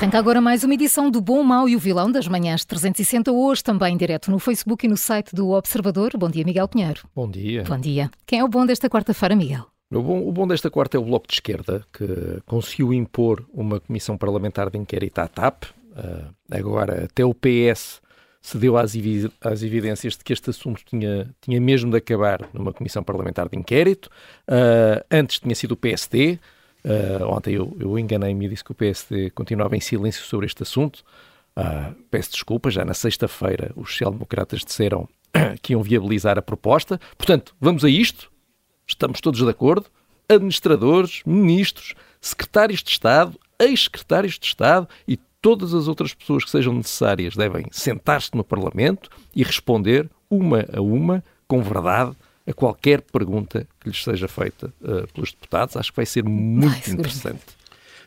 Arranca agora mais uma edição do Bom, Mau e o Vilão das Manhãs 360, hoje também direto no Facebook e no site do Observador. Bom dia, Miguel Pinheiro. Bom dia. Bom dia. Quem é o bom desta quarta-feira, Miguel? O bom, o bom, desta quarta é o Bloco de Esquerda, que conseguiu impor uma comissão parlamentar de inquérito à TAP. Uh, agora, até o PS cedeu às, às, evidências de que este assunto tinha, tinha mesmo de acabar numa comissão parlamentar de inquérito. Uh, antes tinha sido o PSD. Uh, ontem eu, eu enganei-me e disse que o PSD continuava em silêncio sobre este assunto. Uh, peço desculpa, já na sexta-feira os social-democratas disseram que iam viabilizar a proposta. Portanto, vamos a isto. Estamos todos de acordo. Administradores, ministros, secretários de Estado, ex-secretários de Estado e todas as outras pessoas que sejam necessárias devem sentar-se no Parlamento e responder uma a uma, com verdade, a qualquer pergunta que lhes seja feita uh, pelos deputados. Acho que vai ser muito vai, interessante.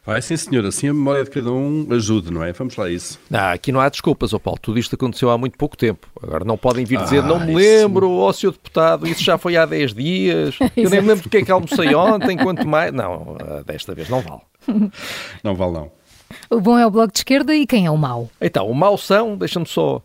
Vai sim, senhor. Assim a memória de cada um ajude, não é? Vamos lá a isso. Não, aqui não há desculpas, ó oh Paulo. Tudo isto aconteceu há muito pouco tempo. Agora não podem vir dizer, ah, não me lembro, ó oh, senhor deputado, isso já foi há 10 dias. Eu nem me lembro do que é que almocei ontem, quanto mais... Não, eh, desta vez não vale. Não vale, não. O bom é o Bloco de Esquerda e quem é o mau? Então, o mau são, deixa-me só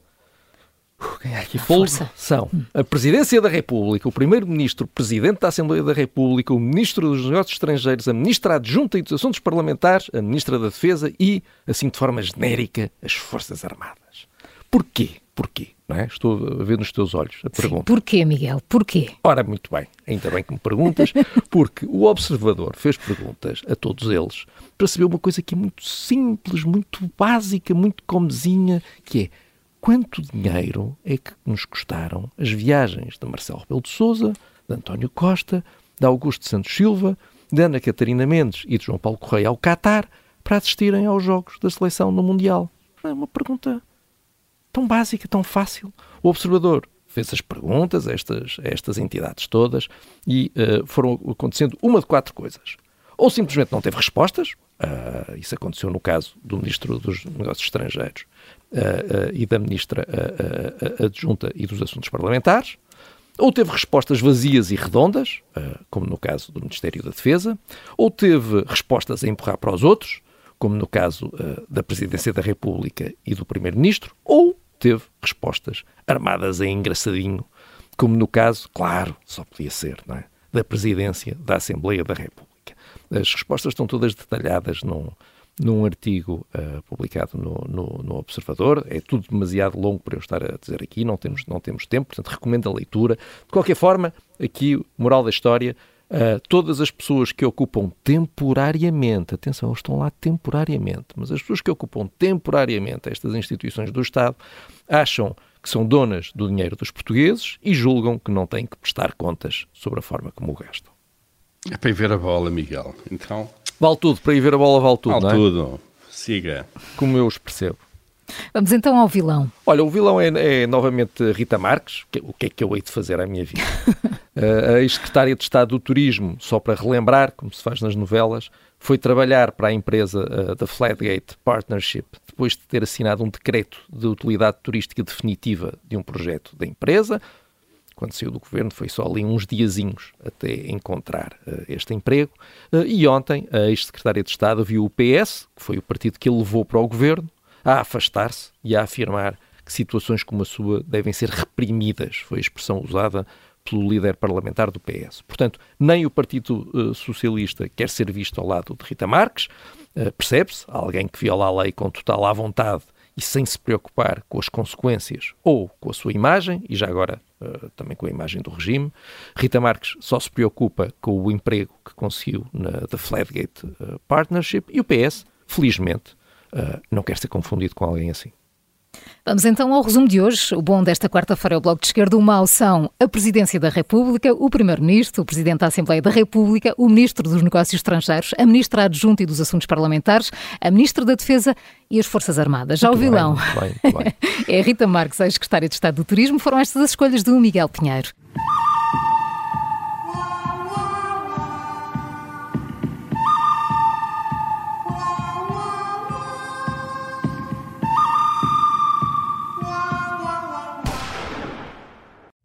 quem é aqui força? São a Presidência da República, o Primeiro-Ministro, o Presidente da Assembleia da República, o Ministro dos Negócios Estrangeiros, a Ministra Adjunta e dos Assuntos Parlamentares, a Ministra da Defesa e, assim de forma genérica, as Forças Armadas. Porquê? Porquê? Não é? Estou a ver nos teus olhos a pergunta. Sim, porquê, Miguel? Porquê? Ora, muito bem. Ainda bem que me perguntas, porque o observador fez perguntas a todos eles para saber uma coisa que é muito simples, muito básica, muito comezinha, que é quanto dinheiro é que nos custaram as viagens de Marcelo Rebelo de Sousa, de António Costa, de Augusto Santos Silva, de Ana Catarina Mendes e de João Paulo Correia ao Qatar para assistirem aos jogos da seleção no Mundial? É uma pergunta tão básica, tão fácil. O observador fez as perguntas a estas, a estas entidades todas e uh, foram acontecendo uma de quatro coisas. Ou simplesmente não teve respostas, uh, isso aconteceu no caso do Ministro dos Negócios Estrangeiros, e da Ministra Adjunta e dos Assuntos Parlamentares, ou teve respostas vazias e redondas, como no caso do Ministério da Defesa, ou teve respostas a empurrar para os outros, como no caso da Presidência da República e do Primeiro-Ministro, ou teve respostas armadas em engraçadinho, como no caso, claro, só podia ser, é? da Presidência da Assembleia da República. As respostas estão todas detalhadas num, num artigo uh, publicado no, no, no, Observador. É tudo demasiado longo para eu estar a dizer aqui, não temos, não temos tempo, portanto recomendo a leitura. De qualquer forma, aqui, moral da história, uh, todas as pessoas que ocupam temporariamente, atenção, estão lá temporariamente, mas as pessoas que ocupam temporariamente estas instituições do Estado acham que são donas do dinheiro dos portugueses e julgam que não têm que prestar contas sobre a forma como o gastam. É para ver a bola, Miguel. Então, Vale tudo, para ir ver a bola vale tudo, vale não é? tudo. Siga. Como eu os percebo. Vamos então ao vilão. Olha, o vilão é, é novamente Rita Marques. O que é que eu hei de fazer à minha vida? uh, a ex-secretária de Estado do Turismo, só para relembrar, como se faz nas novelas, foi trabalhar para a empresa uh, da Flatgate Partnership depois de ter assinado um decreto de utilidade turística definitiva de um projeto da empresa quando saiu do governo, foi só ali uns diazinhos até encontrar uh, este emprego. Uh, e ontem, a ex-secretária de Estado viu o PS, que foi o partido que ele levou para o governo, a afastar-se e a afirmar que situações como a sua devem ser reprimidas. Foi a expressão usada pelo líder parlamentar do PS. Portanto, nem o Partido uh, Socialista quer ser visto ao lado de Rita Marques, percebe-se, alguém que viola a lei com total à vontade e sem se preocupar com as consequências ou com a sua imagem, e já agora uh, também com a imagem do regime. Rita Marques só se preocupa com o emprego que conseguiu na The Flatgate uh, Partnership e o PS, felizmente, uh, não quer ser confundido com alguém assim. Vamos então ao resumo de hoje. O bom desta quarta-feira é o Bloco de Esquerda. O mau são a Presidência da República, o Primeiro-Ministro, o Presidente da Assembleia da República, o Ministro dos Negócios Estrangeiros, a Ministra Adjunta e dos Assuntos Parlamentares, a Ministra da Defesa e as Forças Armadas. Já o vilão bem, bem, bem. é a Rita Marques, ex-secretária de Estado do Turismo. Foram estas as escolhas do Miguel Pinheiro.